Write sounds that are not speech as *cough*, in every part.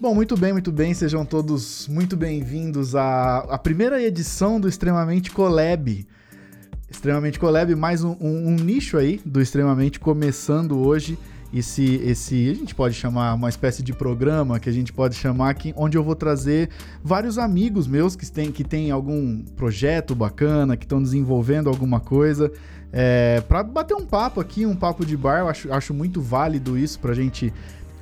Bom, muito bem, muito bem. Sejam todos muito bem-vindos à, à primeira edição do Extremamente Collab. Extremamente Collab, mais um, um, um nicho aí do Extremamente começando hoje esse, esse a gente pode chamar uma espécie de programa que a gente pode chamar aqui, onde eu vou trazer vários amigos meus que têm, que têm algum projeto bacana, que estão desenvolvendo alguma coisa, é, para bater um papo aqui, um papo de bar. Eu acho, acho muito válido isso para a gente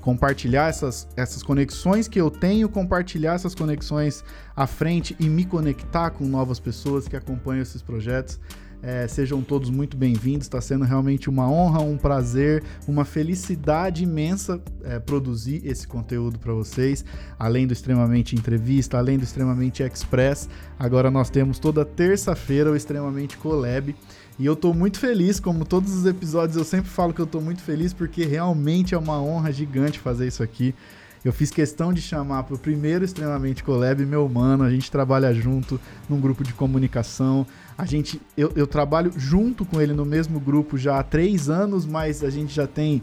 compartilhar essas, essas conexões que eu tenho, compartilhar essas conexões à frente e me conectar com novas pessoas que acompanham esses projetos. É, sejam todos muito bem-vindos. Está sendo realmente uma honra, um prazer, uma felicidade imensa é, produzir esse conteúdo para vocês. Além do extremamente entrevista, além do extremamente express, agora nós temos toda terça-feira o extremamente collab. E eu estou muito feliz, como todos os episódios eu sempre falo que eu estou muito feliz porque realmente é uma honra gigante fazer isso aqui. Eu fiz questão de chamar para o primeiro extremamente collab meu mano, a gente trabalha junto num grupo de comunicação. A gente, eu, eu trabalho junto com ele no mesmo grupo já há três anos, mas a gente já tem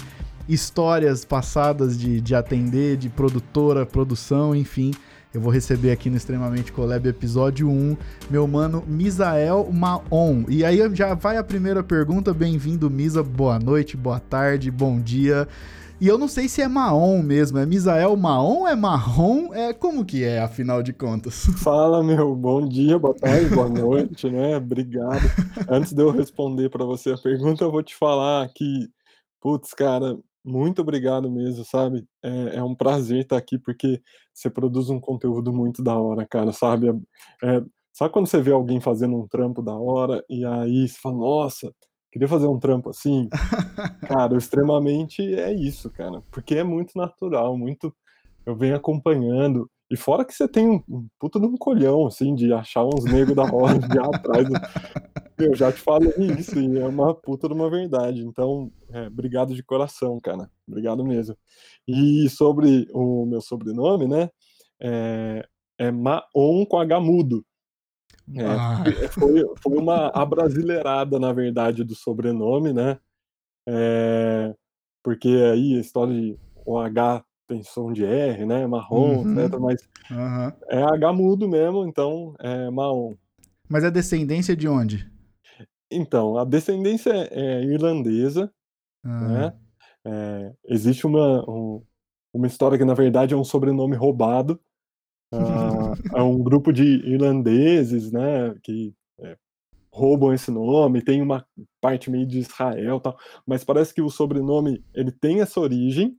histórias passadas de, de atender, de produtora, produção, enfim. Eu vou receber aqui no Extremamente Collab episódio 1, meu mano Misael Maon. E aí já vai a primeira pergunta. Bem-vindo, Misa. Boa noite, boa tarde, bom dia. E eu não sei se é Maon mesmo, é Misael Maon, é Marrom, é como que é, afinal de contas? *laughs* Fala, meu, bom dia, boa tarde, boa noite, né? Obrigado. Antes de eu responder para você a pergunta, eu vou te falar que, putz, cara, muito obrigado mesmo, sabe? É, é, um prazer estar aqui, porque você produz um conteúdo muito da hora, cara, sabe? É, sabe quando você vê alguém fazendo um trampo da hora e aí você fala, nossa, queria fazer um trampo assim. *laughs* cara, extremamente é isso, cara, porque é muito natural, muito. Eu venho acompanhando. E fora que você tem um, um puto de um colhão, assim, de achar uns negros da hora de atrás. Eu já te falei isso, e é uma puta de uma verdade. Então, é, obrigado de coração, cara. Obrigado mesmo. E sobre o meu sobrenome, né? É, é Maon com H mudo. É, ah. foi, foi uma abrasileirada, na verdade, do sobrenome, né? É, porque aí a história de o H tem som de R, né? Marrom, uhum. etc. Mas uhum. é H mudo mesmo, então é Maon. Mas é descendência de onde? Então, a descendência é irlandesa, né? É, existe uma, um, uma história que, na verdade, é um sobrenome roubado. *laughs* É um grupo de irlandeses, né, que é, roubam esse nome, tem uma parte meio de Israel tal, mas parece que o sobrenome ele tem essa origem,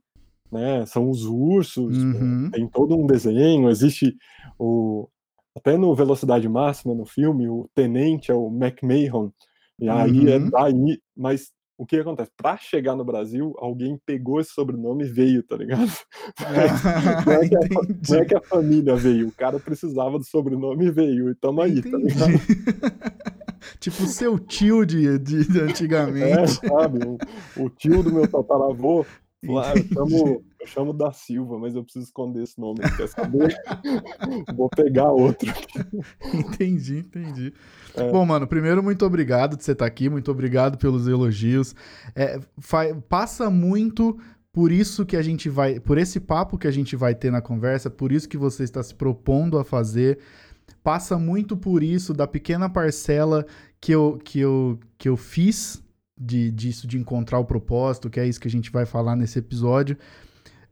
né, são os ursos, uhum. tem todo um desenho, existe o até no Velocidade Máxima no filme, o tenente é o McMahon, e aí é uhum. é daí, mas o que acontece? Para chegar no Brasil, alguém pegou esse sobrenome e veio, tá ligado? *laughs* não, é que a, não é *laughs* que a família veio, o cara precisava do sobrenome e veio, e tamo aí, tá Entendi. tá ligado? *laughs* tipo o seu tio de, de, de antigamente. É, sabe? O, o, tio do meu tataravô, lá, eu chamo, eu chamo da Silva, mas eu preciso esconder esse nome, quer saber? *laughs* Vou pegar outro. *laughs* entendi, entendi. É. Bom, mano, primeiro, muito obrigado de você estar aqui, muito obrigado pelos elogios. É, passa muito por isso que a gente vai, por esse papo que a gente vai ter na conversa, por isso que você está se propondo a fazer, passa muito por isso da pequena parcela que eu, que eu, que eu fiz de, disso de encontrar o propósito, que é isso que a gente vai falar nesse episódio.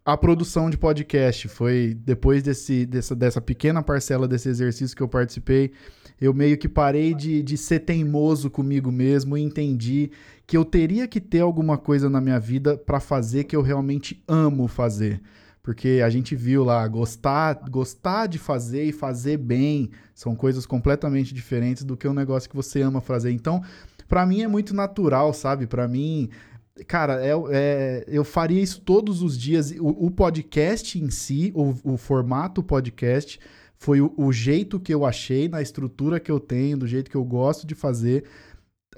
A produção de podcast foi depois desse, dessa, dessa pequena parcela desse exercício que eu participei eu meio que parei de, de ser teimoso comigo mesmo e entendi que eu teria que ter alguma coisa na minha vida para fazer que eu realmente amo fazer. Porque a gente viu lá, gostar, gostar de fazer e fazer bem são coisas completamente diferentes do que um negócio que você ama fazer. Então, para mim é muito natural, sabe? Para mim, cara, é, é, eu faria isso todos os dias. O, o podcast em si, o, o formato podcast, foi o, o jeito que eu achei, na estrutura que eu tenho, do jeito que eu gosto de fazer,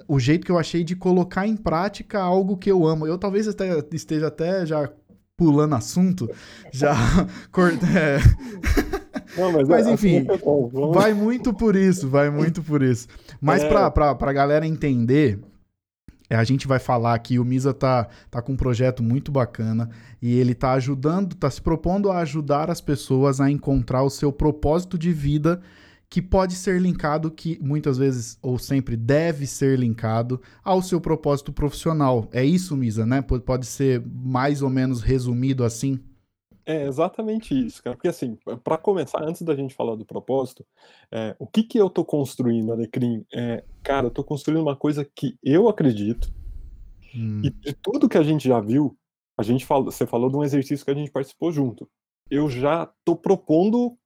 o jeito que eu achei de colocar em prática algo que eu amo. Eu talvez até, esteja até já pulando assunto, já *laughs* é. Não, mas, mas, é, enfim, é vai muito por isso, vai muito por isso. Mas é... pra, pra, pra galera entender, a gente vai falar aqui, o Misa tá, tá com um projeto muito bacana e ele tá ajudando, tá se propondo a ajudar as pessoas a encontrar o seu propósito de vida que pode ser linkado, que muitas vezes ou sempre deve ser linkado ao seu propósito profissional. É isso, Misa, né? Pode ser mais ou menos resumido assim? É exatamente isso, cara. Porque assim, para começar, antes da gente falar do propósito, é, o que que eu tô construindo, Alecrim? É, cara, eu tô construindo uma coisa que eu acredito, hum. e de tudo que a gente já viu, a gente falou, você falou de um exercício que a gente participou junto. Eu já tô propondo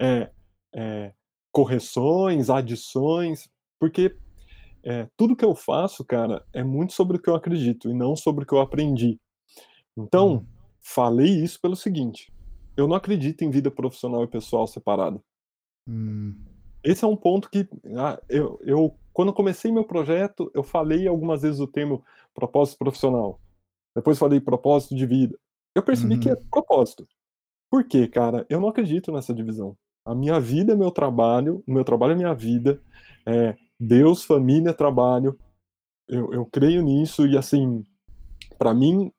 é, é, correções, adições, porque é, tudo que eu faço, cara, é muito sobre o que eu acredito e não sobre o que eu aprendi. Então, hum Falei isso pelo seguinte: eu não acredito em vida profissional e pessoal separada. Hum. Esse é um ponto que ah, eu, eu, quando comecei meu projeto, eu falei algumas vezes o termo propósito profissional. Depois falei propósito de vida. Eu percebi uhum. que é uhum. propósito. Por quê, cara? Eu não acredito nessa divisão. A minha vida é meu trabalho, o meu trabalho é minha vida. É Deus, família, trabalho. Eu, eu creio nisso e assim, para mim,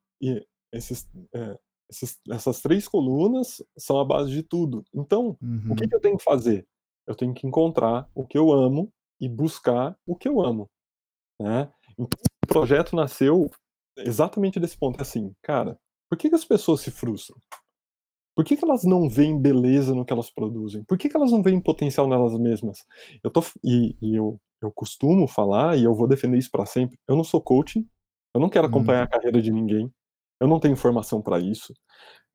esses, é, esses, essas três colunas são a base de tudo. Então, uhum. o que, uhum. que eu tenho que fazer? Eu tenho que encontrar o que eu amo e buscar o que eu amo. Né? Então, o projeto nasceu exatamente desse ponto. É assim, cara, por que, que as pessoas se frustram? Por que, que elas não veem beleza no que elas produzem? Por que, que elas não veem potencial nelas mesmas? Eu tô, e, e eu, eu costumo falar, e eu vou defender isso para sempre, eu não sou coaching, eu não quero acompanhar uhum. a carreira de ninguém, eu não tenho informação para isso.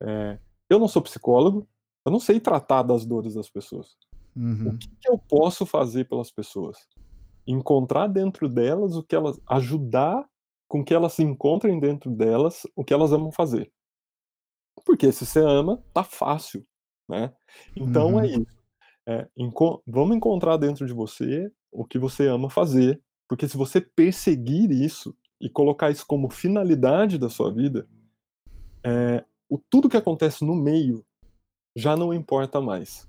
É, eu não sou psicólogo, eu não sei tratar das dores das pessoas. Uhum. O que, que, eu posso fazer pelas pessoas? Encontrar dentro delas o que elas. ajudar com que elas se encontrem dentro delas o que elas amam fazer. Porque se você ama, tá fácil. Né? Então é uhum. é isso. É, enco vamos encontrar dentro de você o que você ama fazer. Porque se você perseguir isso, e colocar isso como finalidade da sua vida, é, o, tudo que acontece no meio já não importa mais.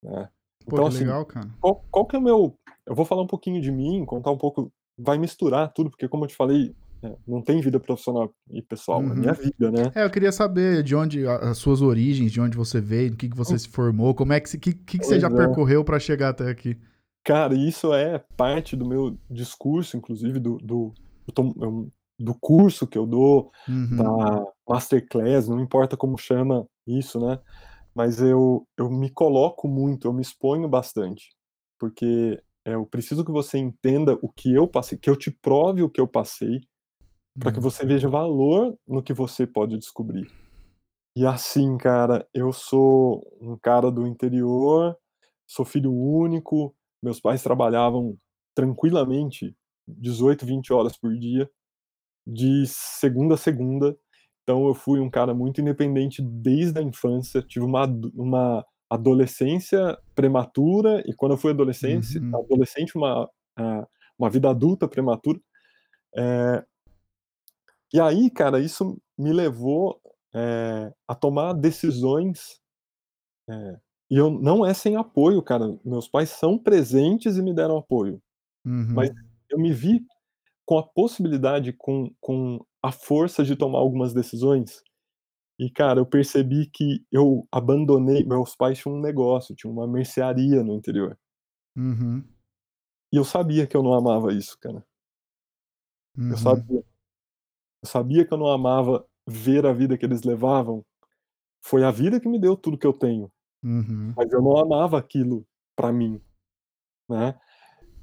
Né? Pô, então, assim, legal, cara. Qual, qual que é o meu. Eu vou falar um pouquinho de mim, contar um pouco. Vai misturar tudo, porque, como eu te falei, é, não tem vida profissional e pessoal, uhum. é minha vida, né? É, eu queria saber de onde as suas origens, de onde você veio, do que, que você hum. se formou, como é que, que, que, que você já é. percorreu para chegar até aqui. Cara, isso é parte do meu discurso, inclusive, do, do, do curso que eu dou, uhum. da masterclass, não importa como chama isso, né? Mas eu, eu me coloco muito, eu me exponho bastante, porque eu preciso que você entenda o que eu passei, que eu te prove o que eu passei, para que uhum. você veja valor no que você pode descobrir. E assim, cara, eu sou um cara do interior, sou filho único, meus pais trabalhavam tranquilamente 18, 20 horas por dia, de segunda a segunda. Então eu fui um cara muito independente desde a infância, tive uma, uma adolescência prematura, e quando eu fui adolescente, uhum. adolescente uma, uma vida adulta prematura. É, e aí, cara, isso me levou é, a tomar decisões é, e eu não é sem apoio, cara. Meus pais são presentes e me deram apoio. Uhum. Mas eu me vi com a possibilidade, com, com a força de tomar algumas decisões. E, cara, eu percebi que eu abandonei. Meus pais tinham um negócio, tinham uma mercearia no interior. Uhum. E eu sabia que eu não amava isso, cara. Uhum. Eu sabia. Eu sabia que eu não amava ver a vida que eles levavam. Foi a vida que me deu tudo que eu tenho. Uhum. Mas eu não amava aquilo para mim, né.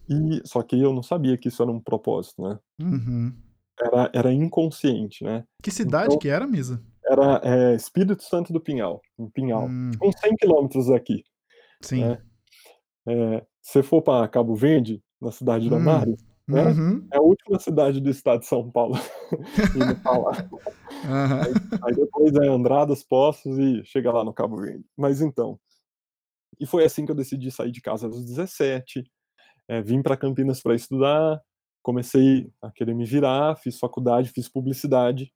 E só que eu não sabia que isso era um propósito, né. Uhum. Era era inconsciente, né. Que cidade então, que era, Misa? Era, é, Espírito Santo do Pinhal, em Pinhal, hum. uns 100 quilômetros daqui. Sim. Né. Eh, se for para Cabo Verde, na cidade da hum. Mares, né, uhum. é a última cidade do estado de São Paulo, *laughs* *laughs* indo pra lá. Uhum. Aí, aí, depois é Andradas, Poços e chega lá no Cabo Verde. Mas então, e foi assim que eu decidi sair de casa aos 17, é, vim para Campinas para estudar, comecei a querer me virar, fiz faculdade, fiz publicidade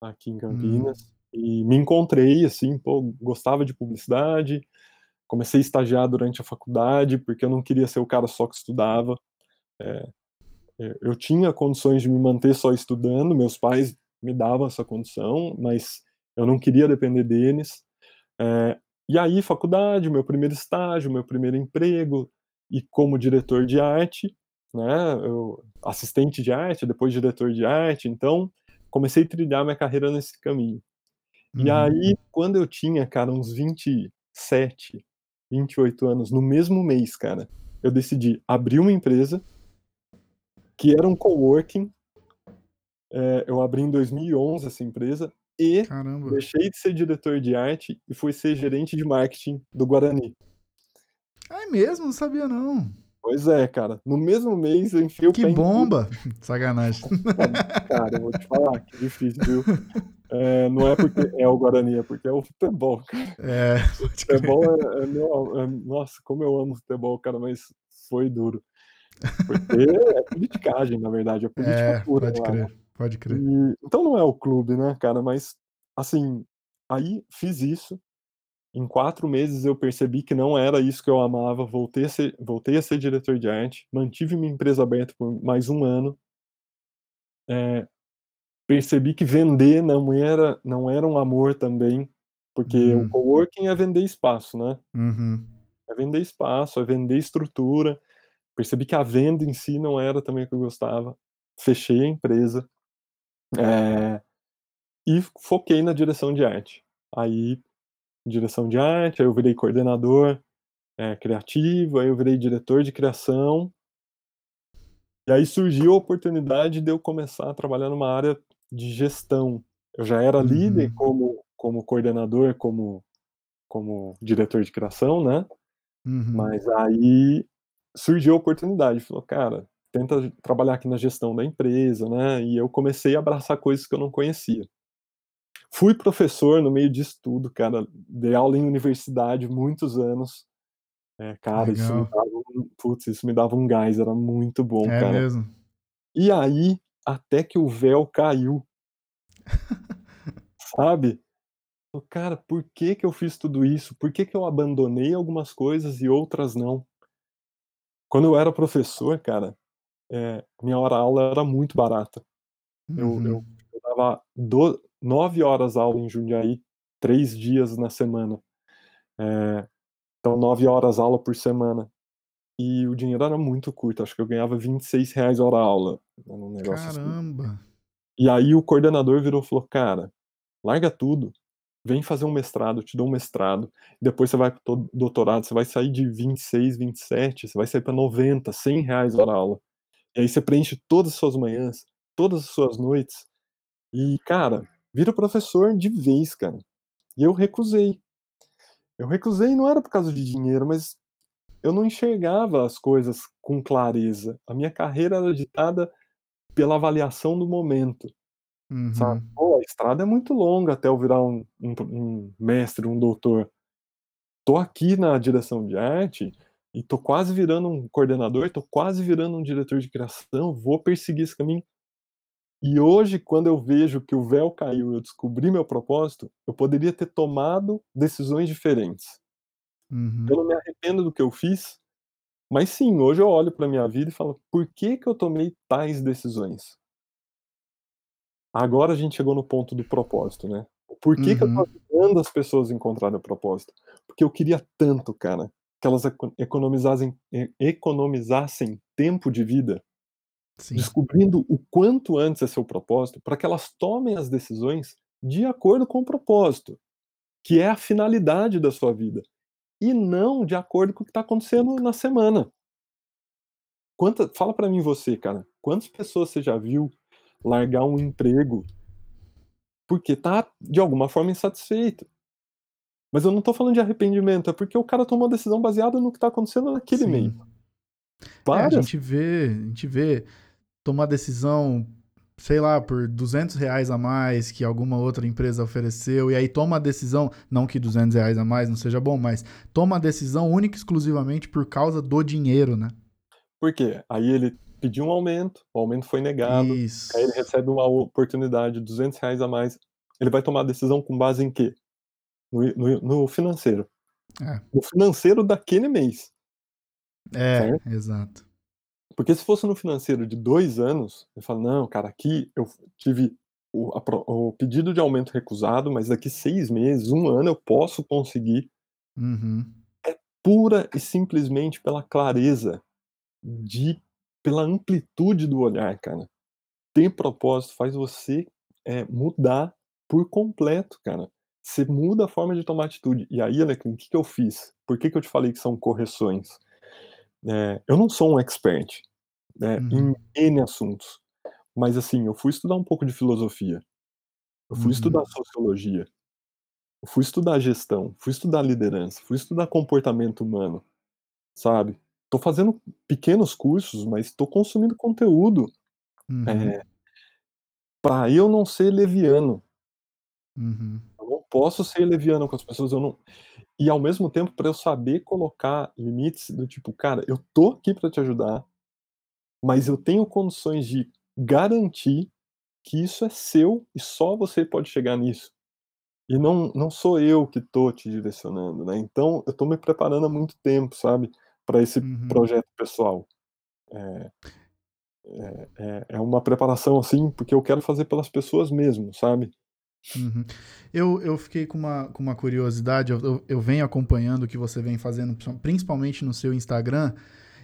aqui em Campinas uhum. e me encontrei assim, pô, gostava de publicidade, comecei a estagiar durante a faculdade porque eu não queria ser o cara só que estudava. É, eu tinha condições de me manter só estudando, meus pais me davam essa condição, mas eu não queria depender deles. Eh, e aí faculdade, meu primeiro estágio, meu primeiro emprego, e como diretor de arte, né, eu assistente de arte, depois diretor de arte, então comecei a trilhar minha carreira nesse caminho. E Uhum. aí, quando eu tinha, cara, uns 27, 28 anos, no mesmo mês, cara, eu decidi abrir uma empresa que era um coworking. Eh, eu abri em 2011 essa empresa e Caramba. deixei de ser diretor de arte e fui ser gerente de marketing do Guarani. Ah, é mesmo? Não sabia não. Pois é, cara, no mesmo mês eu enfiei o Que pé em bomba! *laughs* Sacanagem. *laughs* Cara, eu vou te falar, que difícil, viu. Eh, *laughs* não é porque é o Guarani, é porque é o futebol, cara. É. Futebol é é meu é nossa, como eu amo futebol, cara, mas foi duro. Porque é politicagem, na verdade, é política É, pura pode lá, né. crer, pode crer. E então não é o clube, né, cara, mas, assim, aí fiz isso, em 4 meses eu percebi que não era isso que eu amava, voltei a ser voltei a ser diretor de arte, mantive minha empresa aberta por mais 1 ano. Eh, percebi que vender não era não era um amor também, porque o Hum. coworking é vender espaço, né. Uhum. É vender espaço, é vender estrutura. Percebi que a venda em si não era também o que eu gostava, fechei a empresa, eh, e foquei na direção de arte. Aí, direção de arte, aí eu virei coordenador, eh, criativo, aí eu virei diretor de criação. E aí surgiu a oportunidade de eu começar a trabalhar numa área de gestão. Eu já era líder Uhum. como como coordenador, como como diretor de criação, né, Uhum. mas aí surgiu a oportunidade, falou: "Cara, tenta trabalhar aqui na gestão da empresa", né, e eu comecei a abraçar coisas que eu não conhecia. Fui professor no meio disso tudo, cara, dei aula em universidade muitos anos. Eh, cara, isso me dava um putz, isso me dava um gás, era muito bom, É cara. mesmo? E aí, até que o véu caiu. *laughs* Sabe? "Cara, por que que eu fiz tudo isso? Por que que eu abandonei algumas coisas e outras não?". Quando eu era professor, cara, eh, minha hora aula era muito barata. Eu eu Uhum. eu dava do 9 horas aula em Jundiaí, 3 dias na semana. Eh, então 9 horas aula por semana. E o dinheiro era muito curto, acho que eu ganhava R$26 hora aula, um negócio assim. Caramba. E aí o coordenador virou e falou: "Cara, larga tudo, vem fazer um mestrado, te dou um mestrado, depois você vai para o to doutorado, você vai sair de 26, 27, você vai sair pra 90, R$100 hora aula. E aí você preenche todas as suas manhãs, todas as suas noites, e cara, vira professor de vez, cara". E eu recusei. Eu recusei não era por causa de dinheiro, mas eu não enxergava as coisas com clareza. A minha carreira era ditada pela avaliação do momento, sabe. Uhum. "Pô, a estrada é muito longa até eu virar um um um mestre, um doutor. Tô aqui na direção de arte e tô quase virando um coordenador, tô quase virando um diretor de criação, vou perseguir esse caminho". E hoje, quando eu vejo que o véu caiu e eu descobri meu propósito, eu poderia ter tomado decisões diferentes. Eu Uhum. não me arrependo do que eu fiz, mas sim, hoje eu olho pra minha vida e falo: "Por que que eu tomei tais decisões?". Agora a gente chegou no ponto do propósito, né. Por que que eu tô Uhum. ajudando as pessoas a encontrarem o propósito? Porque eu queria tanto, cara, que elas eco economizassem economizassem tempo de vida, Sim. descobrindo o quanto antes é seu propósito, pra que elas tomem as decisões de acordo com o propósito, que é a finalidade da sua vida, e não de acordo com o que tá acontecendo na semana. Quanta fala pra mim você, cara, quantas pessoas você já viu largar um emprego porque tá, de alguma forma, insatisfeito? Mas eu não tô falando de arrependimento, é porque o cara tomou a decisão baseada no que tá acontecendo naquele. Sim. É, a Várias gente vê a gente vê tomar decisão, sei lá, por R$200 a mais que alguma outra empresa ofereceu, e aí toma a decisão não que R$200 a mais não seja bom, mas toma a decisão única e exclusivamente por causa do dinheiro, né. Por quê? Aí ele pediu um aumento, o aumento foi negado, aí ele Isso. recebe uma oportunidade de R$200 a mais, ele vai tomar a decisão com base em quê? No no no financeiro. É. No financeiro daquele mês. É, Certo? exato. Porque se fosse no financeiro de 2 anos, eu falo: "Não, cara, aqui eu tive o a o pedido de aumento recusado, mas daqui 6 meses, 1 ano eu posso conseguir". Uhum. É pura e simplesmente pela clareza de pela amplitude do olhar, cara. Ter propósito faz você, eh, mudar por completo, cara. Você muda a forma de tomar atitude. E aí, Alecrim, o que que eu fiz? Por que que eu te falei que são correções? Eh, eu não sou um expert, né, em Uhum. N assuntos, mas, assim, eu fui estudar um pouco de filosofia, eu fui estudar Uhum. sociologia, eu fui estudar gestão, fui estudar liderança, fui estudar comportamento humano, sabe. Tô fazendo pequenos cursos, mas tô consumindo conteúdo, Uhum. eh pra eu não ser leviano. Uhum. Eu não posso ser leviano com as pessoas, eu não e ao mesmo tempo pra eu saber colocar limites do tipo: "Cara, eu tô aqui pra te ajudar, mas eu tenho condições de garantir que isso é seu e só você pode chegar nisso. E não não sou eu que tô te direcionando, né". Então eu tô me preparando há muito tempo, sabe, pra esse Uhum. projeto pessoal. Eh eh eh, é uma preparação, assim, porque eu quero fazer pelas pessoas mesmo, sabe. Uhum. Eu eu fiquei com uma com uma curiosidade, eu eu eu venho acompanhando o que você vem fazendo, princi principalmente no seu Instagram,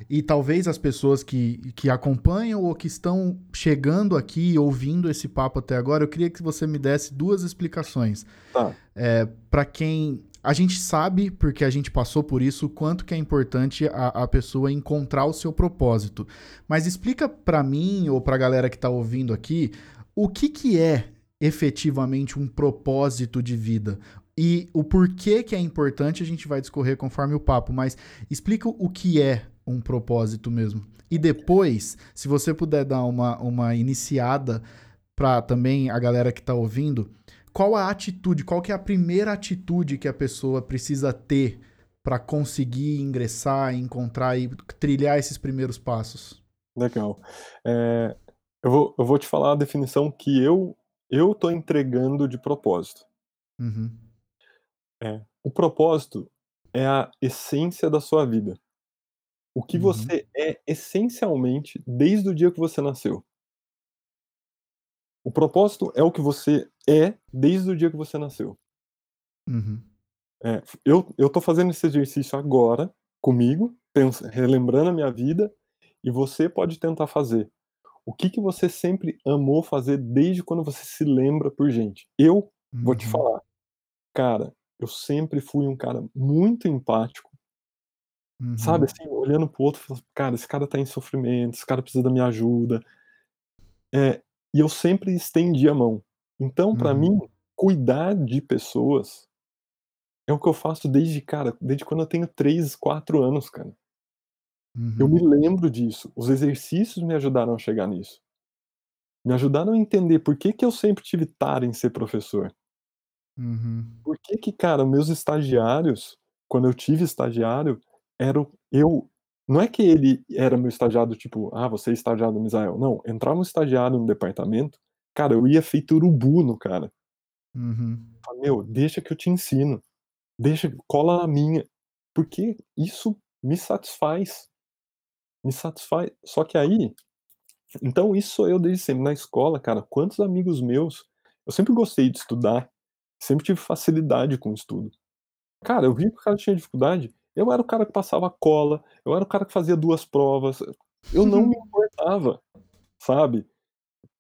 e talvez as pessoas que que acompanham ou que estão chegando aqui ouvindo esse papo até agora, eu queria que você me desse 2 explicações. Tá. Eh, pra quem a gente sabe, porque a gente passou por isso, quanto que é importante a a pessoa encontrar o seu propósito. Mas explica pra mim ou pra galera que tá ouvindo aqui, o que que é efetivamente um propósito de vida? E o porquê que é importante a gente vai discorrer conforme o papo, mas explica o que é um propósito mesmo. E depois, se você puder dar uma uma iniciada pra também a galera que tá ouvindo, qual a atitude, qual que é a primeira atitude que a pessoa precisa ter pra conseguir ingressar, encontrar e trilhar esses primeiros passos? Legal. Eh, eu vou eu vou te falar a definição que eu eu tô entregando de propósito. Uhum. É. O propósito é a essência da sua vida. O que Uhum. você é essencialmente desde o dia que você nasceu. O propósito é o que você é desde o dia que você nasceu. Uhum. É, eu eu tô fazendo esse exercício agora, comigo, pensa relembrando a minha vida, e você pode tentar fazer. O que que você sempre amou fazer desde quando você se lembra por gente? Eu vou te Uhum. falar, cara, eu sempre fui um cara muito empático. Sabe, Uhum. assim, olhando para o outro falando: "Cara, esse cara tá em sofrimento, esse cara precisa da minha ajuda". É, e eu sempre estendi a mão. Então pra Uhum. mim, cuidar de pessoas é o que eu faço desde, cara, desde quando eu tenho 3, 4 anos, cara. Eu me Uhum. lembro disso, os exercícios me ajudaram a chegar nisso. Me ajudaram a entender por que que eu sempre tive tara em ser professor. Uhum. Por que que, cara, meus estagiários, quando eu tive estagiário, era eu não é que ele era meu estagiário, tipo: "Ah, você é estagiário do Misael", não, entrava um estagiário no departamento, cara, eu ia feito urubu no cara. Uhum. "Meu, deixa que eu te ensino, deixa, cola na minha", porque isso me satisfaz. Me satisfaz. Só que aí então isso sou eu desde sempre. Na escola, cara, quantos amigos meus eu sempre gostei de estudar, sempre tive facilidade com o estudo. Cara, eu via que o cara tinha dificuldade, eu era o cara que passava cola, eu era o cara que fazia 2 provas, eu não me *laughs* importava, sabe.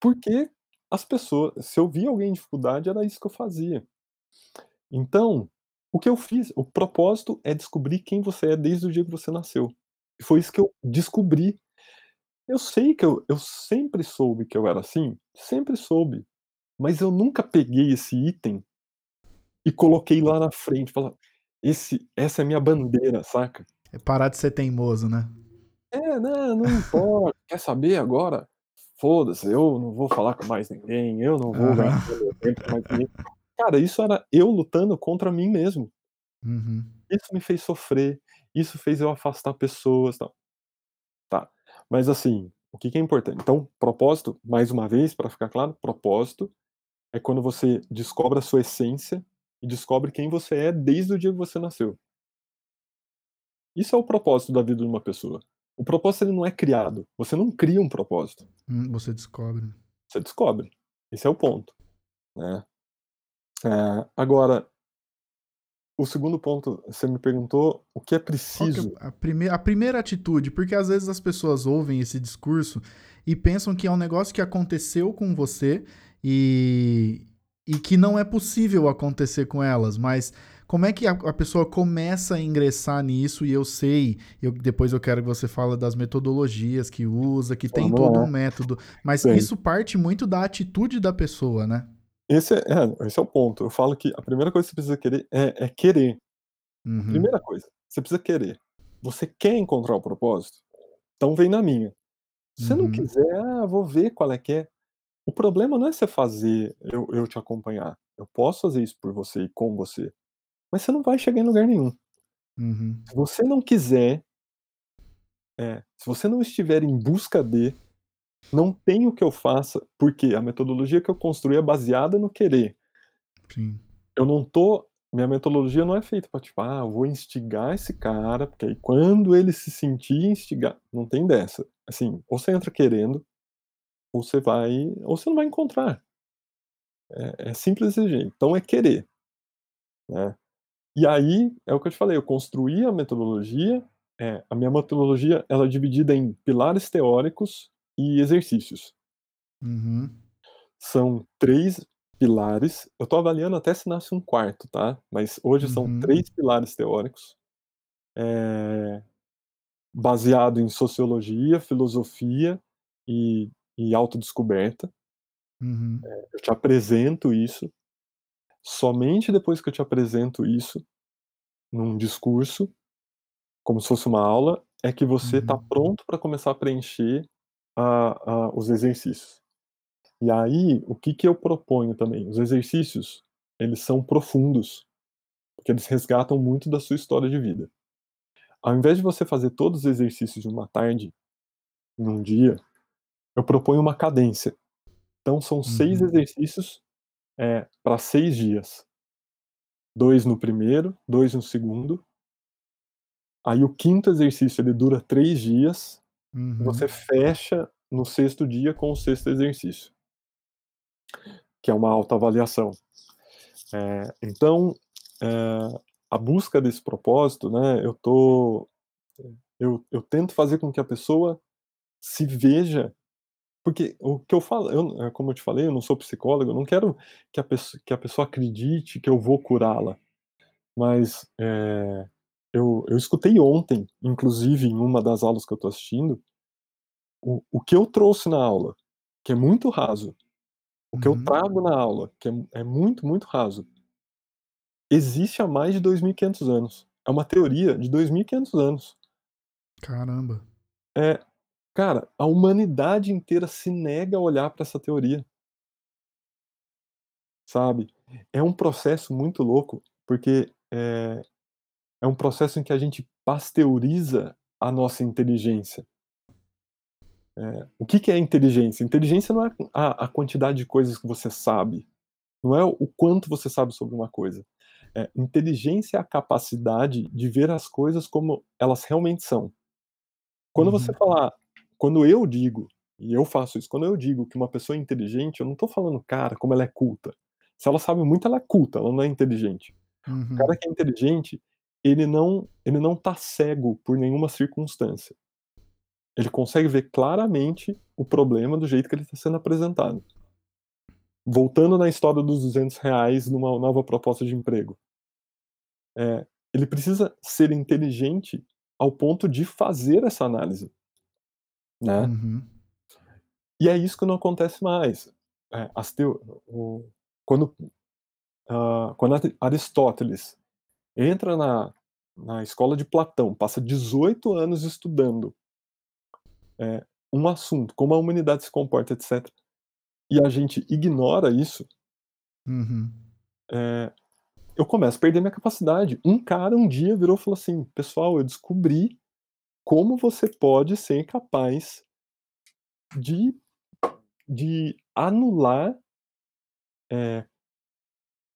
Porque as pessoas se eu via alguém em dificuldade, era isso que eu fazia. Então, o que eu fiz o propósito é descobrir quem você é desde o dia que você nasceu. E foi isso que eu descobri. Eu sei que eu eu sempre soube que eu era assim, sempre soube, mas eu nunca peguei esse item e coloquei lá na frente, falar: "Esse essa é a minha bandeira", saca. É parar de ser teimoso, né. É, né, não importa, quer saber agora? Foda-se, eu não vou falar com mais ninguém, eu não vou gastar Aham. meu tempo com mais ninguém. Cara, isso era eu lutando contra mim mesmo. Uhum. Isso me fez sofrer, isso fez eu afastar pessoas, tal. Tá, mas assim, o que que é importante? Então, propósito, mais uma vez pra ficar claro, propósito é quando você descobre a sua essência e descobre quem você é desde o dia que você nasceu. Isso é o propósito da vida de uma pessoa. O propósito ele não é criado. Você não cria um propósito. Hum, você descobre. Você descobre. Esse é o ponto, né? É, agora, o segundo ponto, você me perguntou o que é Qual que preciso. é a, primeira, a primeira atitude? Porque às vezes as pessoas ouvem esse discurso e pensam que é um negócio que aconteceu com você e, e que não é possível acontecer com elas, mas como é que a, a pessoa começa a ingressar nisso? E eu sei, eu, depois eu quero que você fale das metodologias que usa, que tem Vamos todo lá. um método, mas Sim. isso parte muito da atitude da pessoa, né? Esse é, é, esse é o ponto. Eu falo que a primeira coisa que você precisa querer é, é querer. Uhum, Primeira coisa, você precisa querer. Você quer encontrar o propósito? Então vem na minha. Se você não Uhum. quiser, ah, vou ver qual é que é. O problema não é você fazer eu, eu te acompanhar. Eu posso fazer isso por você e com você. Mas você não vai chegar em lugar nenhum. uhum, Se você não quiser, é, se você não estiver em busca de, não tem o que eu faça, porque a metodologia que eu construí é baseada no querer. sim. Eu não tô. Minha metodologia não é feita para tipo, ah, eu vou instigar esse cara, porque aí quando ele se sentir instigado, não tem dessa. Assim, ou você entra querendo, ou você vai, ou você não vai encontrar. É, é simples desse jeito. Então é querer, né? E aí é o que eu te falei, eu construí a metodologia. é, a minha metodologia ela é dividida em pilares teóricos e exercícios. Uhum, São três pilares. Eu estou avaliando até se nasce um quarto, tá? Mas hoje são Uhum. três pilares teóricos, é, baseado em sociologia, filosofia e, e autodescoberta. uhum, Eu te apresento isso. Somente depois que eu te apresento isso, num discurso, como se fosse uma aula, é que você está Uhum. pronto para começar a preencher a- a- os exercícios. E aí, o que, que eu proponho também? Os exercícios, eles são profundos, porque eles resgatam muito da sua história de vida. Ao invés de você fazer todos os exercícios de uma tarde, num dia, eu proponho uma cadência. Então, são seis Uhum. Exercícios para seis dias. Dois no primeiro, dois no segundo. Aí o quinto exercício ele dura três dias. Uhum. Você fecha no sexto dia com o sexto exercício, que é uma autoavaliação. É, então, é, a busca desse propósito, né, eu tô, eu, eu tento fazer com que a pessoa se veja, porque o que eu falo, eu, é, como eu te falei, eu não sou psicólogo, eu não quero que a pessoa, que a pessoa acredite que eu vou curá-la, mas é, eu, eu escutei ontem, inclusive em uma das aulas que eu estou assistindo, o, o que eu trouxe na aula, que é muito raso, o que eu Uhum. trago na aula, que é, é muito, muito raso, existe há mais de 2.500 anos. É uma teoria de 2.500 anos. Caramba. É, cara, a humanidade inteira se nega a olhar para essa teoria. Sabe? É um processo muito louco, porque é, é um processo em que a gente pasteuriza a nossa inteligência. É, o que, que é inteligência? Inteligência não é a, a quantidade de coisas que você sabe, não é o quanto você sabe sobre uma coisa. É, inteligência é a capacidade de ver as coisas como elas realmente são. Quando você Uhum. falar, quando eu digo, e eu faço isso, quando eu digo que uma pessoa é inteligente, eu não estou falando, cara, como ela é culta. Se ela sabe muito, ela é culta, ela não é inteligente. O Uhum. cara que é inteligente, ele não, ele não tá cego por nenhuma circunstância. Ele consegue ver claramente o problema do jeito que ele está sendo apresentado. Voltando na história dos 200 reais numa nova proposta de emprego. É, ele precisa ser inteligente ao ponto de fazer essa análise. Né? Uhum. E é isso que não acontece mais. É, teo... o... quando, uh, quando Aristóteles entra na, na escola de Platão, passa 18 anos estudando é, um assunto, como a humanidade se comporta, etc., e a gente ignora isso, Uhum. é, eu começo a perder minha capacidade. Um cara um dia virou e falou assim: Pessoal, eu descobri como você pode ser capaz de, de anular é,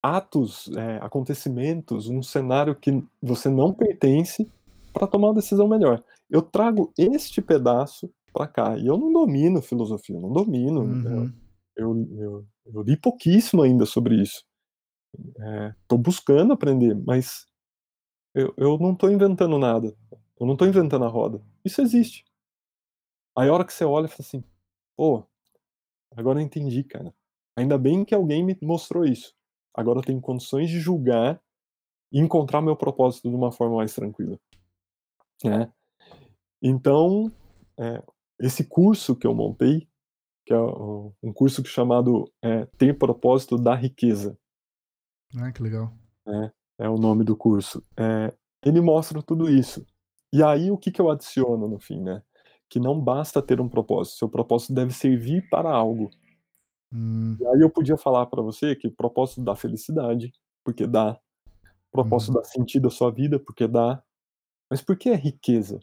atos, é, acontecimentos, um cenário que você não pertence para tomar uma decisão melhor. eu trago este pedaço para cá. E eu não domino filosofia, não domino. Uhum. Eu, eu, eu, li pouquíssimo ainda sobre isso. Estou é, buscando aprender, mas eu, eu não estou inventando nada. Eu não estou inventando a roda. Isso existe. Aí a hora que você olha e fala assim, pô, agora eu entendi, cara. Ainda bem que alguém me mostrou isso. Agora eu tenho condições de julgar e encontrar meu propósito de uma forma mais tranquila. Né? Então, é, esse curso que eu montei, que é um curso chamado é, Ter Propósito da Riqueza. Ah, que legal. É, é o nome do curso. É, ele mostra tudo isso. E aí, o que, que eu adiciono no fim, né? Que não basta ter um propósito, seu propósito deve servir para algo. Hum. E aí eu podia falar para você que o propósito dá felicidade, porque dá. O propósito Uhum. dá sentido à sua vida, porque dá. Mas por que é riqueza?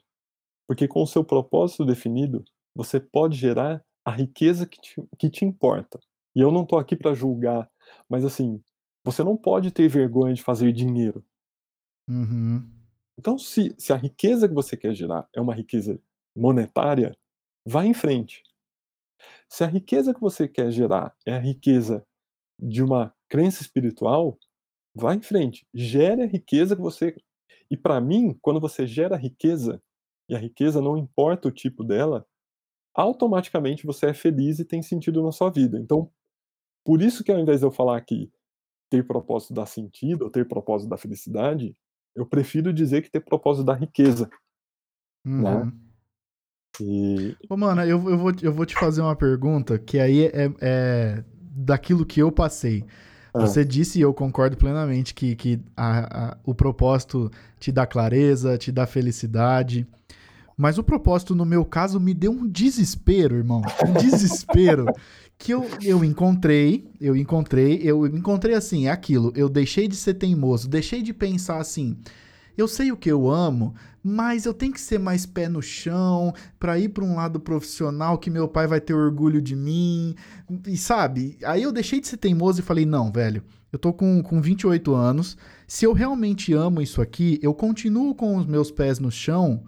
Porque com o seu propósito definido, você pode gerar a riqueza que te, que te importa. E eu não estou aqui para julgar, mas assim, você não pode ter vergonha de fazer dinheiro. Uhum. Então, se, se a riqueza que você quer gerar é uma riqueza monetária, vá em frente. Se a riqueza que você quer gerar é a riqueza de uma crença espiritual, vá em frente. Gere a riqueza que você. E para mim, quando você gera riqueza, e a riqueza não importa o tipo dela, automaticamente você é feliz e tem sentido na sua vida. Então, por isso que ao invés de eu falar que ter propósito dá sentido, ou ter propósito da felicidade, eu prefiro dizer que ter propósito da riqueza. Né? Uhum. E, Ô, mano, eu, eu, vou, eu vou te fazer uma pergunta que aí é, é daquilo que eu passei. ah, Você disse, e eu concordo plenamente, que, que a- a- o propósito te dá clareza, te dá felicidade. Mas o propósito, no meu caso, me deu um desespero, irmão. Um desespero. *laughs* que eu, eu encontrei, eu encontrei, eu encontrei assim, é aquilo. Eu deixei de ser teimoso, deixei de pensar assim. Eu sei o que eu amo, mas eu tenho que ser mais pé no chão pra ir pra um lado profissional que meu pai vai ter orgulho de mim. E sabe? Aí eu deixei de ser teimoso e falei: não, velho, eu tô com, com 28 anos. Se eu realmente amo isso aqui, eu continuo com os meus pés no chão,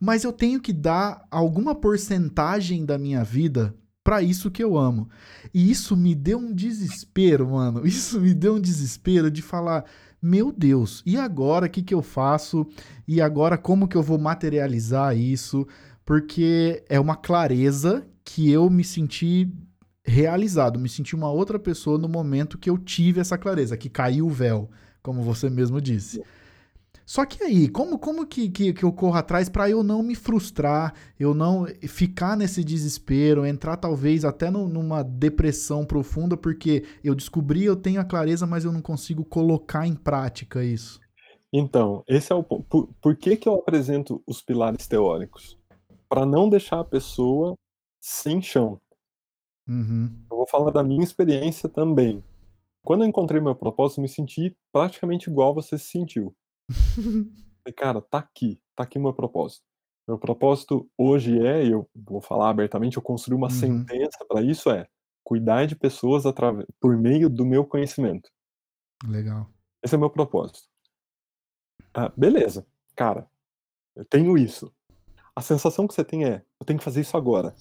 mas eu tenho que dar alguma porcentagem da minha vida pra isso que eu amo. E isso me deu um desespero, mano. *laughs* Isso me deu um desespero de falar. Meu Deus, e agora o que, que eu faço? E agora como que eu vou materializar isso? Porque é uma clareza que eu me senti realizado, me senti uma outra pessoa no momento que eu tive essa clareza, que caiu o véu, como você mesmo disse. Só que aí, como, como que, que, que eu corro atrás para eu não me frustrar, eu não ficar nesse desespero, entrar talvez até no- numa depressão profunda, porque eu descobri, eu tenho a clareza, mas eu não consigo colocar em prática isso. Então, esse é o ponto. Por, por que, que eu apresento os pilares teóricos? Para não deixar a pessoa sem chão. Uhum. Eu vou falar da minha experiência também. Quando eu encontrei meu propósito, eu me senti praticamente igual você se sentiu. Falei, cara, tá aqui, tá aqui o meu propósito. Meu propósito hoje é, e eu vou falar abertamente, eu construí uma Uhum. sentença para isso é cuidar de pessoas através, por meio do meu conhecimento. Legal. Esse é o meu propósito. Ah, beleza, cara, eu tenho isso. A sensação que você tem é, eu tenho que fazer isso agora.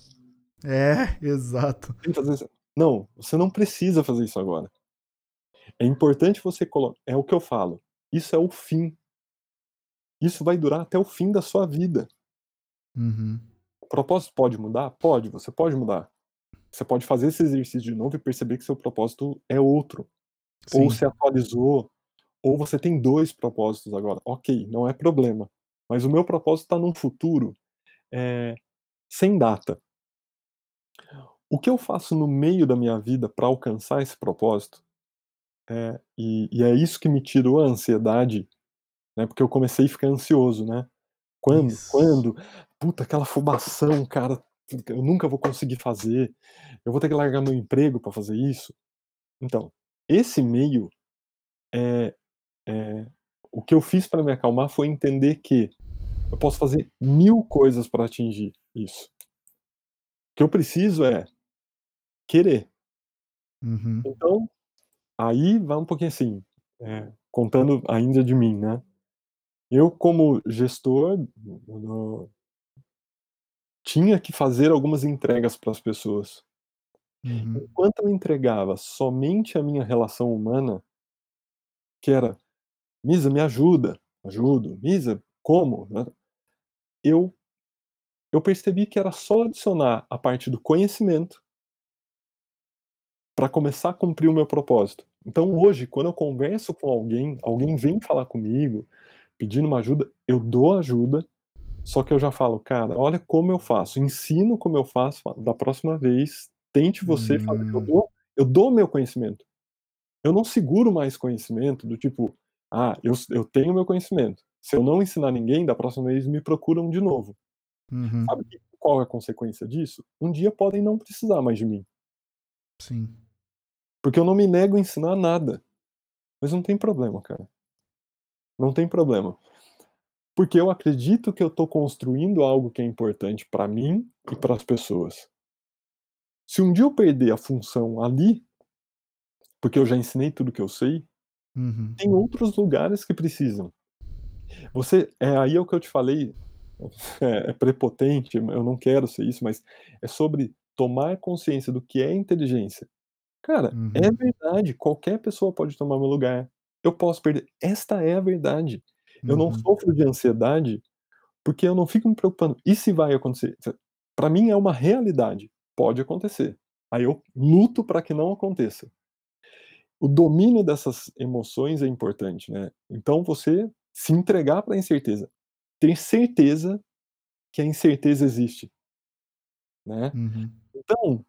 É, *laughs* exato. Isso. Não, você não precisa fazer isso agora. É importante você colocar. É o que eu falo. Isso é o fim. Isso vai durar até o fim da sua vida. Uhum. O propósito pode mudar? Pode, você pode mudar. Você pode fazer esse exercício de novo e perceber que seu propósito é outro. Ou Sim. se atualizou, ou você tem dois propósitos agora. Ok, não é problema. Mas o meu propósito está num futuro é, sem data. O que eu faço no meio da minha vida para alcançar esse propósito, é, e, e é isso que me tirou a ansiedade, né? Porque eu comecei a ficar ansioso, né? Quando, Isso. quando, puta, aquela afobação, cara, eu nunca vou conseguir fazer, eu vou ter que largar meu emprego para fazer isso. Então, esse meio, é, é, o que eu fiz para me acalmar foi entender que eu posso fazer mil coisas para atingir isso. O que eu preciso é querer. Uhum. Então, aí vai um pouquinho assim, é, contando ainda de mim, né? Eu, como gestor no, tinha que fazer algumas entregas para as pessoas. Uhum. Enquanto eu entregava somente a minha relação humana que era: "Misa, me ajuda", "Ajudo", "Misa, como?", né, eu eu percebi que era só adicionar a parte do conhecimento pra começar a cumprir o meu propósito. Então hoje, quando eu converso com alguém, alguém vem falar comigo, pedindo uma ajuda, eu dou ajuda, só que eu já falo: "Cara, olha como eu faço, ensino como eu faço, da próxima vez, tente você fazer", eu Hum. dou eu dou meu conhecimento. Eu não seguro mais conhecimento do tipo: "Ah, eu eu tenho meu conhecimento, se eu não ensinar ninguém, da próxima vez me procuram de novo". Uhum. Sabe qual é a consequência disso? Um dia podem não precisar mais de mim. Sim. Porque eu não me nego a ensinar nada. Mas não tem problema, cara. Não tem problema. Porque eu acredito que eu tô construindo algo que é importante pra mim e para as pessoas. Se um dia eu perder a função ali porque eu já ensinei tudo que eu sei, Uhum. tem outros lugares que precisam. Você é aí é o que eu te falei, *laughs* é é prepotente, eu não quero ser isso, mas é sobre tomar consciência do que é inteligência. Cara, é Uhum. verdade, qualquer pessoa pode tomar meu lugar. Eu posso perder esta é a verdade. Eu não Uhum. sofro de ansiedade, porque eu não fico me preocupando: "E se vai acontecer?". Pra mim é uma realidade, pode acontecer. Aí eu luto pra que não aconteça. O domínio dessas emoções é importante, né. Então você se entregar pra incerteza. Ter certeza que a incerteza existe. Né. Uhum. Então,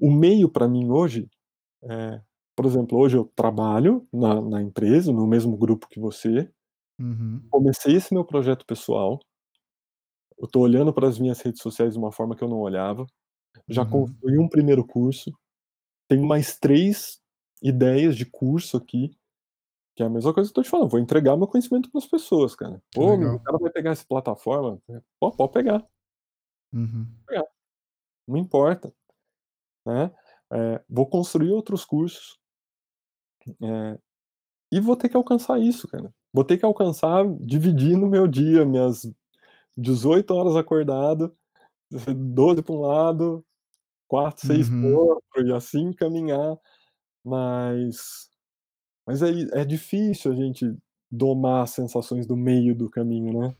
o meio pra mim hoje, eh, por exemplo, hoje eu trabalho na na empresa, no mesmo grupo que você. Uhum. Comecei esse meu projeto pessoal. Eu tô olhando para as minhas redes sociais de uma forma que eu não olhava. Já Uhum. construí um primeiro curso. Tenho mais 3 ideias de curso aqui, que é a mesma coisa que eu tô te falando, vou entregar meu conhecimento para as pessoas, cara. "Pô, o legal. cara vai pegar essa plataforma", po pode pegar. Uhum. Pegar. Não importa, né. Eh, vou construir outros cursos. Eh, e vou ter que alcançar isso, cara. Vou ter que alcançar dividindo meu dia, minhas 18 horas acordado, *laughs* 12 para um lado, 4, 6 para o Uhum. outro e assim caminhar. Mas mas é é difícil a gente domar as sensações do meio do caminho, né.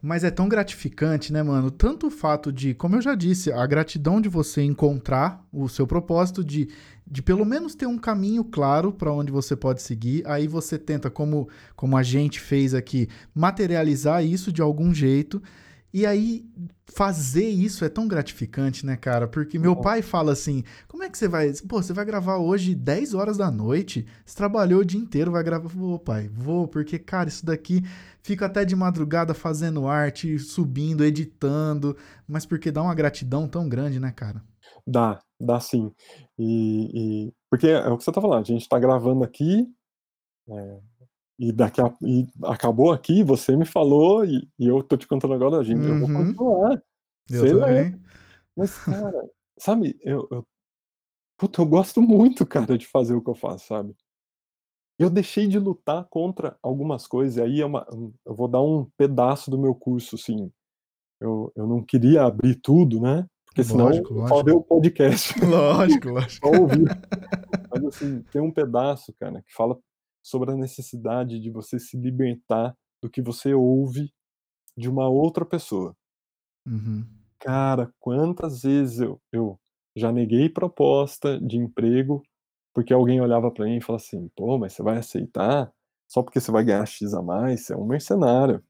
Mas é tão gratificante, né, mano, tanto o fato de como eu já disse, a gratidão de você encontrar o seu propósito de de pelo menos ter um caminho claro pra onde você pode seguir, aí você tenta como como a gente fez aqui, materializar isso de algum jeito, e aí fazer isso é tão gratificante, né, cara, porque meu pai fala assim: "Como é que você vai pô, você vai gravar hoje 22h? Você trabalhou o dia inteiro, vai gravar", "Vou pai, vou, porque cara, isso daqui fico até de madrugada fazendo arte, subindo, editando", mas porque dá uma gratidão tão grande, né, cara. Dá, dá sim. E e porque é o que você tá falando, a gente tá gravando aqui, eh, e daqui a e acabou aqui, você me falou e e eu tô te contando agora, a gen eu vou Uhum. continuar, Eu sei lá. também. Mas cara, sabe, eu eu puta, eu gosto muito, cara, de fazer o que eu faço, sabe. Eu deixei de lutar contra algumas coisas, e aí é uma um eu vou dar um pedaço do meu curso, assim. Eu eu não queria abrir tudo, né, porque senão Lógico, só lógico. vê o podcast. *laughs* Lógico, *laughs* lógico. Só ouvir. *laughs* Mas assim, tem um pedaço, cara, que fala sobre a necessidade de você se libertar do que você ouve de uma outra pessoa. Uhum. Cara, quantas vezes eu eu já neguei proposta de emprego, porque alguém olhava pra mim e falava assim: "Pô, mas você vai aceitar? Só porque você vai ganhar X a mais? Você é um mercenário".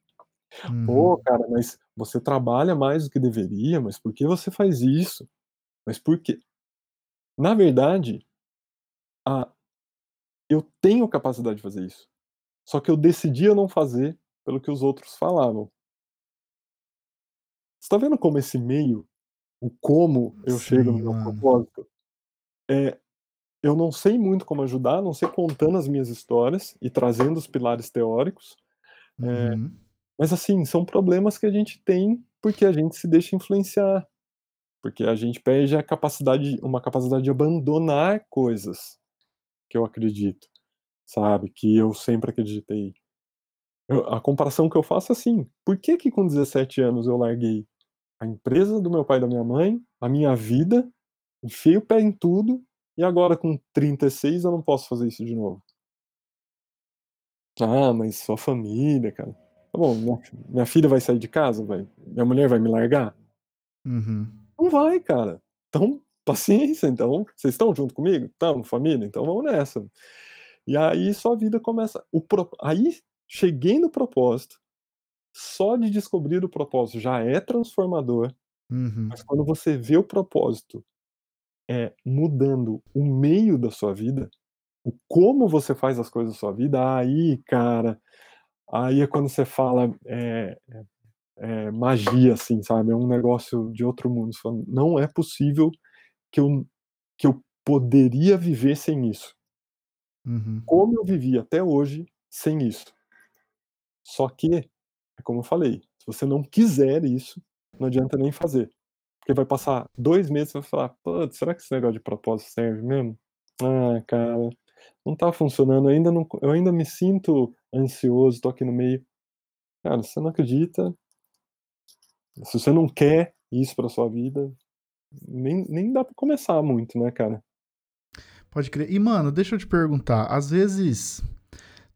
"Pô, Uhum. cara, mas você trabalha mais do que deveria, mas por que você faz isso? Mas por quê?". Na verdade a eu tenho capacidade de fazer isso, só que eu decidia não fazer pelo que os outros falavam. Você tá vendo como esse meio, o como eu chego no Sim, meu mano. propósito, eh, eu não sei muito como ajudar, a não ser contando as minhas histórias e trazendo os pilares teóricos, eh, Uhum. mas assim, são problemas que a gente tem, porque a gente se deixa influenciar, porque a gente perde a capacidade uma capacidade de abandonar coisas que eu acredito, sabe, que eu sempre acreditei. Eu a comparação que eu faço é assim: por que que com 17 anos eu larguei? a empresa do meu pai e da minha mãe, a minha vida, enfiei o pé em tudo, e agora com 36 eu não posso fazer isso de novo. Ah, mas sua família, cara. Tá bom, minha minha filha vai sair de casa? Vai. Minha mulher vai me largar? Uhum. Não vai, cara. Então, paciência, então. Vocês estão junto comigo? Estamos, família? Então vamos nessa. E aí sua vida começa o pro aí cheguei no propósito, só de descobrir o propósito já é transformador, Uhum. mas quando você vê o propósito, eh, mudando o meio da sua vida, o como você faz as coisas da sua vida, aí, cara, aí é quando você fala, eh eh eh, magia, assim, sabe, é um negócio de outro mundo, você fala: "Não é possível que eu que eu poderia viver sem isso". Uhum. Como eu vivi até hoje sem isso. Só que, é como eu falei, se você não quiser isso, não adianta nem fazer. Porque vai passar 2 meses, você vai falar: "Puts, será que esse negócio de propósito serve mesmo? Ah, cara, não tá funcionando, ainda não eu ainda me sinto ansioso, tô aqui no meio". Cara, você não acredita se você não quer isso pra sua vida, nem nem dá pra começar muito, né, cara. Pode crer. E, mano, deixa eu te perguntar, às vezes,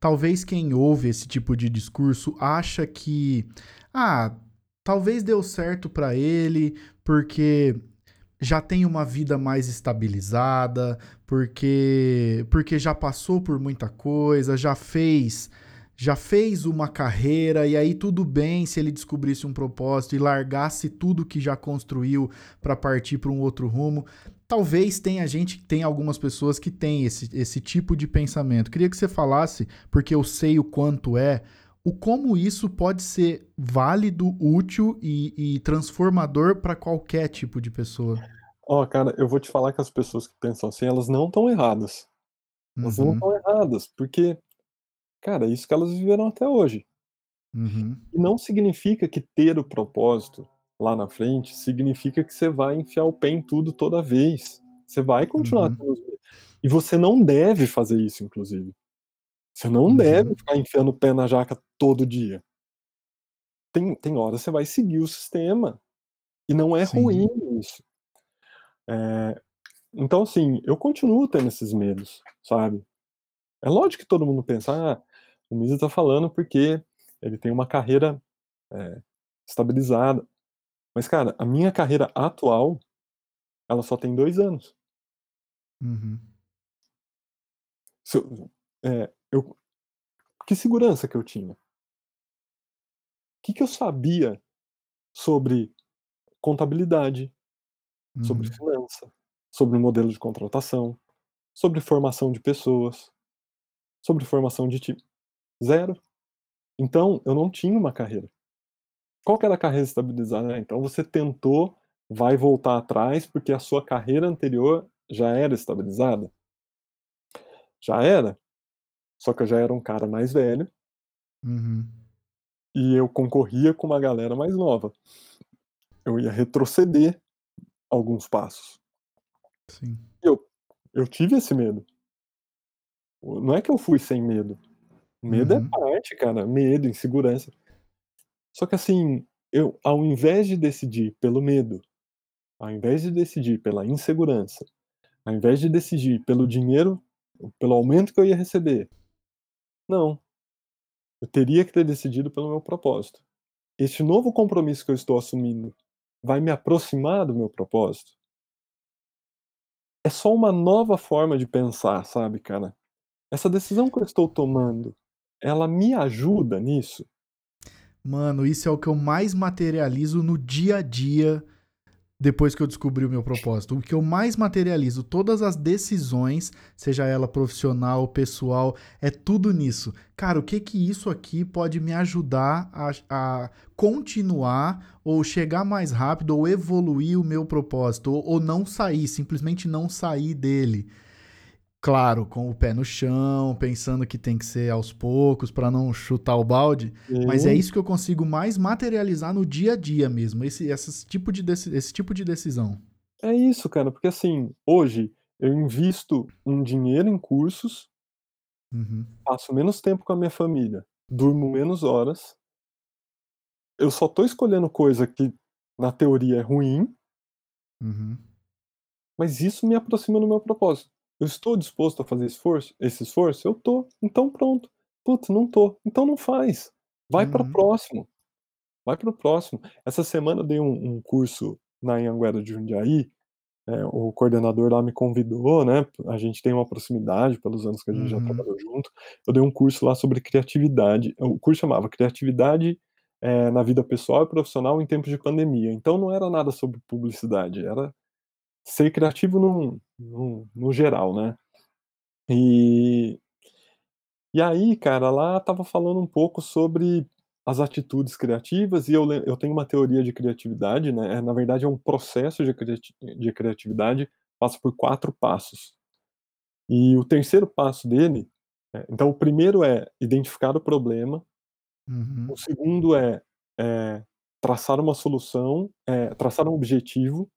talvez quem ouve esse tipo de discurso acha que, ah, talvez deu certo pra ele, porque já tem uma vida mais estabilizada, porque porque já passou por muita coisa, já fez já fez uma carreira e aí tudo bem se ele descobrisse um propósito e largasse tudo que já construiu pra partir pra um outro rumo. Talvez tenha gente tenha algumas pessoas que têm esse esse tipo de pensamento. Queria que você falasse, porque eu sei o quanto é, o como isso pode ser válido, útil e e transformador pra qualquer tipo de pessoa. Ó, cara, eu vou te falar que as pessoas que pensam assim, elas não estão erradas. Elas não Uhum. estão erradas, porque, cara, é isso que elas viveram até hoje. Uhum. E não significa que ter o propósito lá na frente, significa que você vai enfiar o pé em tudo toda vez. Você vai continuar Uhum. E você não deve fazer isso, inclusive. Você não deve Uhum. ficar enfiando o pé na jaca todo dia. Tem tem hora você vai seguir o sistema, e não é ruim Sim. isso. Eh, então, assim, eu continuo tendo esses medos, sabe. É lógico que todo mundo pensa: "Ah, o Misa tá falando porque ele tem uma carreira, eh, estabilizada". Mas, cara, a minha carreira atual, ela só tem 2 anos. Uhum. Se eh, eu que segurança que eu tinha? Que que eu sabia sobre contabilidade, sobre Uhum. finança, sobre modelo de contratação, sobre formação de pessoas, sobre formação de time? Zero. Então, eu não tinha uma carreira. Qual que era a carreira estabilizada? Ah, então você tentou, vai voltar atrás, porque a sua carreira anterior já era estabilizada? Já era. Só que eu já era um cara mais velho Uhum. e eu concorria com uma galera mais nova. Eu ia retroceder alguns passos. Sim. Eu eu tive esse medo. Não é que eu fui sem medo. Medo é Uhum. parte, cara, medo, insegurança. Só que, assim, eu ao invés de decidir pelo medo, ao invés de decidir pela insegurança, ao invés de decidir pelo dinheiro, pelo aumento que eu ia receber, não. Eu teria que ter decidido pelo meu propósito. Este novo compromisso que eu estou assumindo vai me aproximar do meu propósito? É só uma nova forma de pensar, sabe, cara. Essa decisão que eu estou tomando, ela me ajuda nisso? Mano, isso é o que eu mais materializo no dia a dia, depois que eu descobri o meu propósito. O que eu mais materializo, todas as decisões, seja ela profissional, pessoal, é tudo nisso. Cara, o que que isso aqui pode me ajudar a a continuar, ou chegar mais rápido, ou evoluir o meu propósito, ou ou não sair, simplesmente não sair dele. Claro, com o pé no chão, pensando que tem que ser aos poucos pra não chutar o balde, mas é isso que eu consigo mais materializar no dia a dia mesmo, esse essas tipo de esse tipo de decisão. É isso, cara, porque, assim, hoje eu invisto um dinheiro em cursos Uhum. passo menos tempo com a minha família, durmo menos horas eu só tô escolhendo coisa que na teoria é ruim. Uhum. Mas isso me aproxima do meu propósito. Eu estou disposto a fazer esforço, esse esforço? Eu tô. Então pronto. Putz, não tô. Então não faz. Vai para o Uhum. próximo. Vai para o próximo. Essa semana eu dei um, um curso na Anhanguera de Jundiaí. É, o coordenador lá me convidou, né? A gente tem uma proximidade pelos anos que a gente já Uhum. trabalhou junto. Eu dei um curso lá sobre criatividade. O curso chamava Criatividade é, na vida pessoal e profissional em tempos de pandemia. Então não era nada sobre publicidade, era ser criativo no, no, no geral, né? E, e aí, cara, lá tava falando um pouco sobre as atitudes criativas e eu, eu tenho uma teoria de criatividade, né? É, na verdade, é um processo de, criati- de criatividade, passa por quatro passos. E o terceiro passo dele, é, então o primeiro é identificar o problema, Uhum. o segundo é, é, traçar uma solução, é, traçar um objetivo,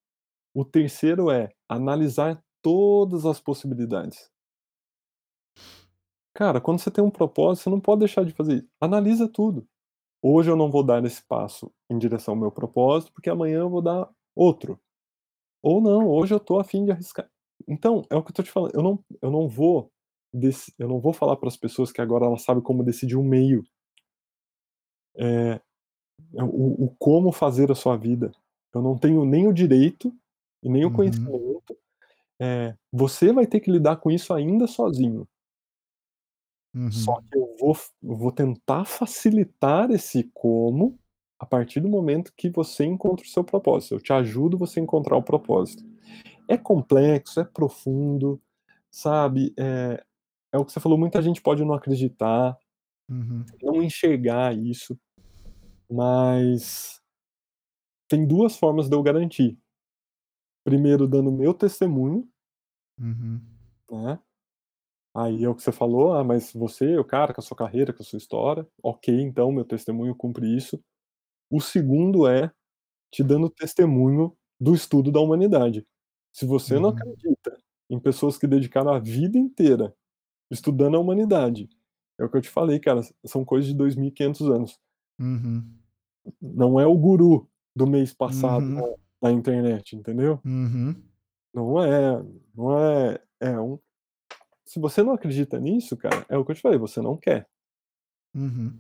o terceiro é analisar todas as possibilidades. Cara, quando você tem um propósito, você não pode deixar de fazer isso. Analisa tudo. Hoje eu não vou dar esse passo em direção ao meu propósito, porque amanhã eu vou dar outro. Ou não, hoje eu tô a fim de arriscar. Então, é o que eu tô te falando, eu não eu não vou eu não vou falar para as pessoas que agora elas sabem como decidir um meio. Eh, o o como fazer a sua vida. Eu não tenho nem o direito e nem o Uhum. conhecimento. Eh, você vai ter que lidar com isso ainda sozinho. Só Uhum. que eu vou eu vou tentar facilitar esse como, a partir do momento que você encontra o seu propósito. Eu te ajudo você a encontrar o propósito. É complexo, é profundo, sabe, é é o que você falou, muita gente pode não acreditar, Uhum. não enxergar isso, mas tem 2 formas de eu garantir. Primeiro dando meu testemunho, Uhum. né, aí é o que você falou: "Ah, mas você, o cara com a sua carreira, com a sua história", ok, então meu testemunho cumpre isso. O segundo é te dando testemunho do estudo da humanidade. Se você não Uhum. acredita em pessoas que dedicaram a vida inteira estudando a humanidade, é o que eu te falei, cara, são coisas de 2500 anos. Uhum. Não é o guru do mês passado Uhum. Na internet, entendeu? Uhum. Não é, não é é um se você não acredita nisso, cara, é o que eu te falei, você não quer. Uhum.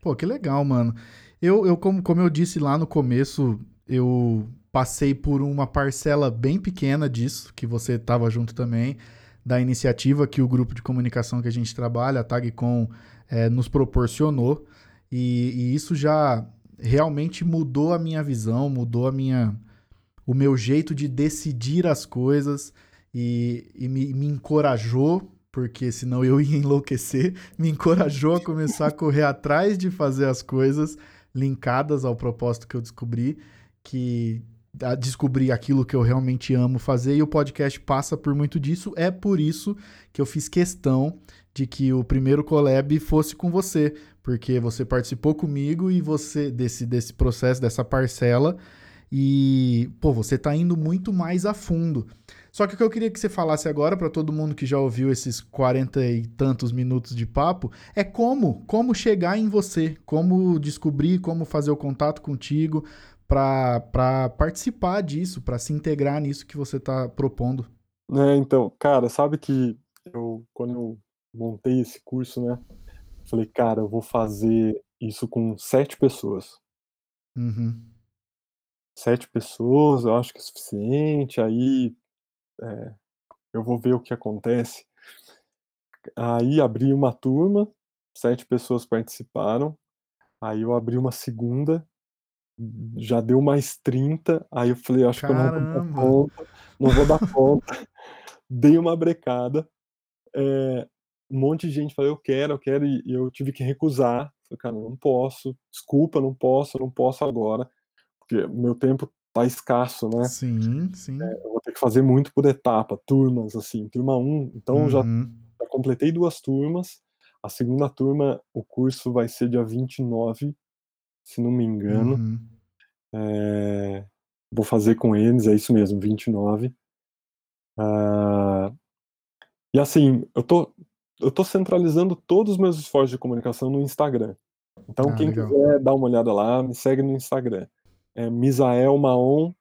Pô, que legal, mano. Eu, eu como, como eu disse lá no começo, eu passei por uma parcela bem pequena disso, que você estava junto também, da iniciativa que o grupo de comunicação que a gente trabalha, a TagCom, eh, nos proporcionou. E, e isso já realmente mudou a minha visão, mudou a minha, o meu jeito de decidir as coisas e, e me, me encorajou, porque senão eu *laughs* ia enlouquecer, me encorajou a começar a correr atrás de fazer as coisas linkadas ao propósito que eu descobri, que a descobrir aquilo que eu realmente amo fazer e o podcast passa por muito disso. É por isso que eu fiz questão de que o primeiro collab fosse com você, porque você participou comigo e você desse desse processo, dessa parcela e, pô, você tá indo muito mais a fundo. Só que o que eu queria que você falasse agora para todo mundo que já ouviu esses 40 e tantos minutos de papo é como, como chegar em você, como descobrir, como fazer o contato contigo para participar disso, para se integrar nisso que você tá propondo. Né, então, cara, sabe que eu quando eu montei esse curso, né, falei: "Cara, eu vou fazer isso com 7 pessoas". Uhum. 7 pessoas, eu acho que é suficiente, aí, eh, eu vou ver o que acontece. Aí abri uma turma, 7 pessoas participaram, aí eu abri uma segunda, já deu mais 30, aí eu falei: "Acho que eu não vou dar Caramba! conta, não vou dar conta". Dei uma brecada, eh, um monte de gente falou: "Eu quero, eu quero", e eu tive que recusar. Falei: "Cara, não posso, desculpa, não posso, não posso agora, porque meu tempo tá escasso, né". Sim, sim. Eu vou ter que fazer muito por etapa, turmas, assim, turma 1, então já Uhum. já completei 2 turmas, a segunda turma, o curso vai ser dia 29, se não me engano, Uhum. eh, vou fazer com eles, é isso mesmo, 29. Ah, e assim, eu tô eu tô centralizando todos os meus esforços de comunicação no Instagram. Então Ah, quem legal. quiser dar uma olhada lá, me segue no Instagram. É Misael Maon,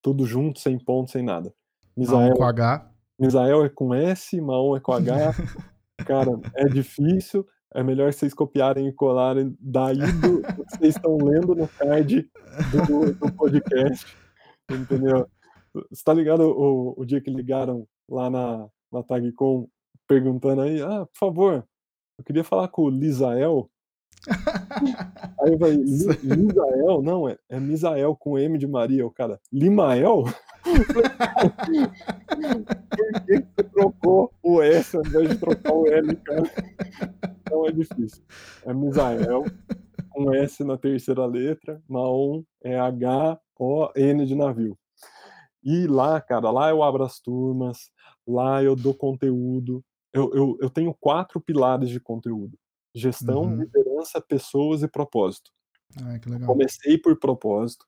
tudo junto, sem ponto, sem nada. Misael com H. Misael é com S, Maon é com H. *laughs* Cara, é difícil. É melhor vocês copiarem e colarem daí do, do que vocês estão lendo no card do, do podcast. Entendeu? Você tá ligado o, o dia que ligaram lá na, na TagCon perguntando aí, ah, por favor, eu queria falar com o Lisael. Aí eu falei, Lisael? *laughs* Não, é, é Misael com M de Maria. O cara, Limael? *laughs* Por que você trocou o S ao invés de trocar o L, cara? Não é difícil. É Misael, com S na terceira letra, Maon é H-O-N de navio. E lá, cara, lá eu abro as turmas, lá eu dou conteúdo. Eu, eu, eu tenho quatro pilares de conteúdo: gestão, uhum. liderança, pessoas e propósito. Ah, que legal. Comecei por propósito,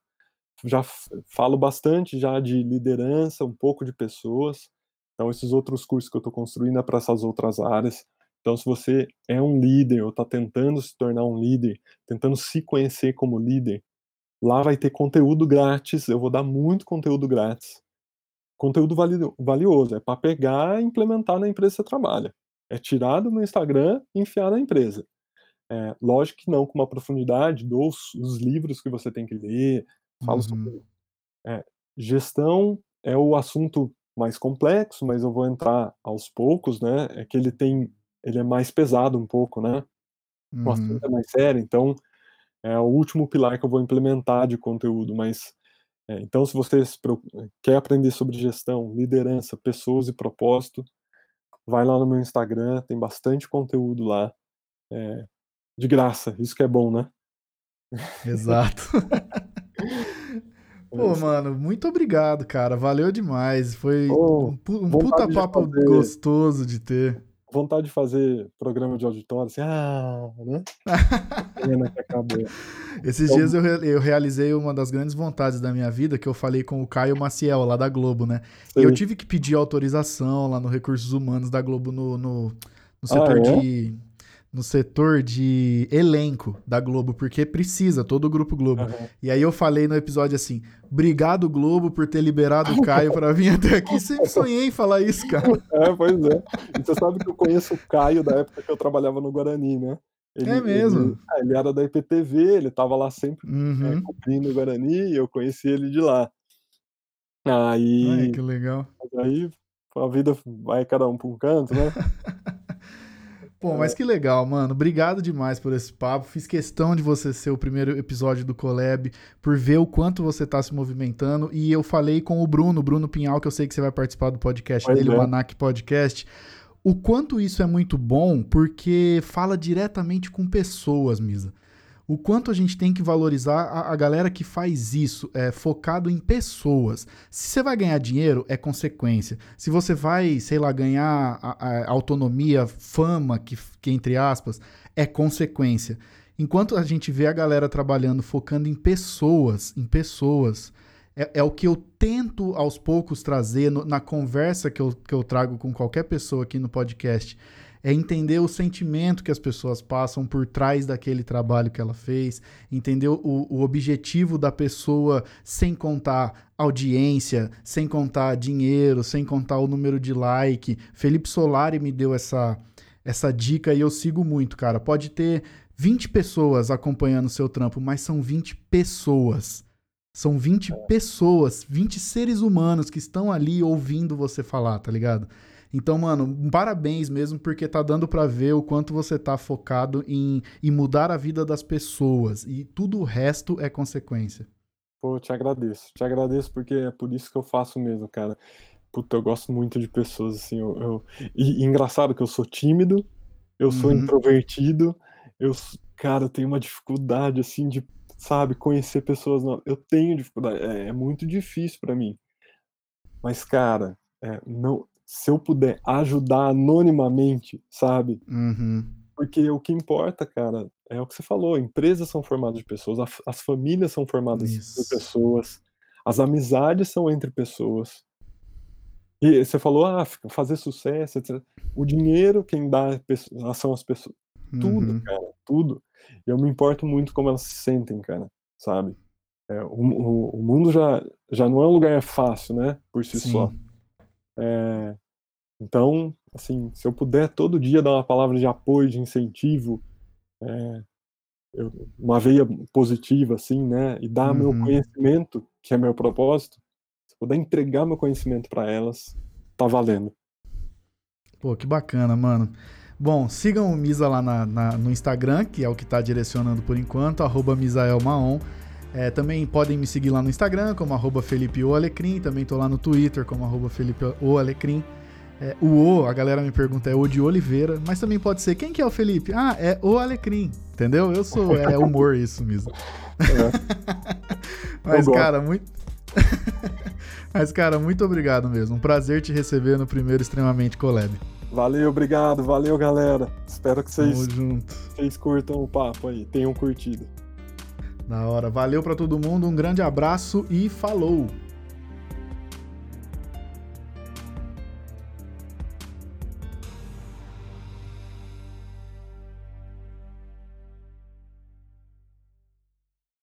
já falo bastante já de liderança, um pouco de pessoas. Então, esses outros cursos que eu estou construindo é para essas outras áreas. Então, se você é um líder ou está tentando se tornar um líder, tentando se conhecer como líder, lá vai ter conteúdo grátis. Eu vou dar muito conteúdo grátis. Conteúdo valioso. É para pegar e implementar na empresa que você trabalha. É tirar do Instagram e enfiar na empresa. É, lógico que não com uma profundidade dos os livros que você tem que ler, Falo uhum. sobre é, gestão é o assunto mais complexo, mas eu vou entrar aos poucos, né? É que ele tem, ele é mais pesado um pouco, né? O assunto uhum. é mais sério, então é o último pilar que eu vou implementar de conteúdo, mas é, então se você quer aprender sobre gestão, liderança, pessoas e propósito, vai lá no meu Instagram, tem bastante conteúdo lá, é, de graça, isso que é bom, né? Exato. *laughs* Pô, mano, muito obrigado, cara. Valeu demais. Foi oh, um, um puta papo fazer, gostoso de ter. Vontade de fazer programa de auditório, assim, ah, né? Pena que acabou. *laughs* Esses então, dias eu, eu realizei uma das grandes vontades da minha vida, que eu falei com o Caio Maciel, lá da Globo, né? Sim. E eu tive que pedir autorização lá no Recursos Humanos da Globo no, no, no setor ah, é? de no setor de elenco da Globo, porque precisa, todo o Grupo Globo. Uhum. E aí eu falei no episódio assim: obrigado, Globo, por ter liberado o Caio para vir até aqui. Sempre sonhei em falar isso, cara. *laughs* É, pois é. E você sabe que eu conheço o Caio da época que eu trabalhava no Guarani, né? Ele, é mesmo? Ele, é, ele, era da IPTV, ele tava lá sempre uhum. é, cobrindo o Guarani e eu conheci ele de lá. Aí. Ai, que legal. Aí a vida vai cada um para um canto, né? *laughs* Pô, mas que legal, mano. Obrigado demais por esse papo. Fiz questão de você ser o primeiro episódio do Collab, por ver o quanto você tá se movimentando. E eu falei com o Bruno, Bruno Pinhal, que eu sei que você vai participar do podcast pois dele, é. o Anac Podcast. O quanto isso é muito bom, porque fala diretamente com pessoas, Misa o quanto a gente tem que valorizar a, a, galera que faz isso, é focado em pessoas. Se você vai ganhar dinheiro, é consequência. Se você vai, sei lá, ganhar a, a autonomia, fama, que, que entre aspas, é consequência. Enquanto a gente vê a galera trabalhando, focando em pessoas, em pessoas, é, é o que eu tento aos poucos trazer no, na conversa que eu, que eu trago com qualquer pessoa aqui no podcast é entender o sentimento que as pessoas passam por trás daquele trabalho que ela fez, entender o, o objetivo da pessoa sem contar audiência, sem contar dinheiro, sem contar o número de like. Felipe Solari me deu essa, essa dica e eu sigo muito, cara. Pode ter 20 pessoas acompanhando o seu trampo, mas são 20 pessoas. São 20 pessoas, 20 seres humanos que estão ali ouvindo você falar, tá ligado? Então, mano, parabéns mesmo, porque tá dando para ver o quanto você tá focado em, em mudar a vida das pessoas. E tudo o resto é consequência. Pô, te agradeço. Te agradeço porque é por isso que eu faço mesmo, cara. Puta, eu gosto muito de pessoas, assim. Eu, eu... E, e engraçado que eu sou tímido, eu sou uhum. introvertido, eu, cara, eu tenho uma dificuldade, assim, de, sabe, conhecer pessoas novas. Eu tenho dificuldade, é, é muito difícil para mim. Mas, cara, é, não, se eu puder ajudar anonimamente, sabe? Uhum. Porque o que importa, cara, é o que você falou: empresas são formadas de pessoas, as famílias são formadas Isso. por pessoas, as amizades são entre pessoas. E você falou, ah, fazer sucesso, etc. O dinheiro, quem dá são as pessoas. Tudo, uhum. cara, tudo. Eu me importo muito como elas se sentem, cara, sabe? é, o, o, o, mundo já, já não é um lugar fácil, né? Por si Sim. só. É, então, assim, se eu puder todo dia dar uma palavra de apoio, de incentivo, é, eu, uma veia positiva, assim, né? E dar uhum. meu conhecimento, que é meu propósito, se eu puder entregar meu conhecimento para elas, tá valendo. Pô, que bacana, mano. Bom, sigam o Misa lá na, na, no Instagram, que é o que está direcionando por enquanto, arroba Misaelmaon. É, também podem me seguir lá no Instagram, como arroba Felipe Alecrim. Também tô lá no Twitter, como arroba Felipe Alecrim. É, o O, a galera me pergunta, é o de Oliveira, mas também pode ser, quem que é o Felipe? Ah, é o Alecrim, entendeu? Eu sou, é *laughs* humor isso mesmo. É. *laughs* mas, cara, muito... *laughs* mas, cara, muito obrigado mesmo. Um prazer te receber no primeiro Extremamente Collab. Valeu, obrigado, valeu, galera. Espero que vocês, vocês curtam o papo aí, tenham curtido. Da hora. Valeu para todo mundo, um grande abraço e falou!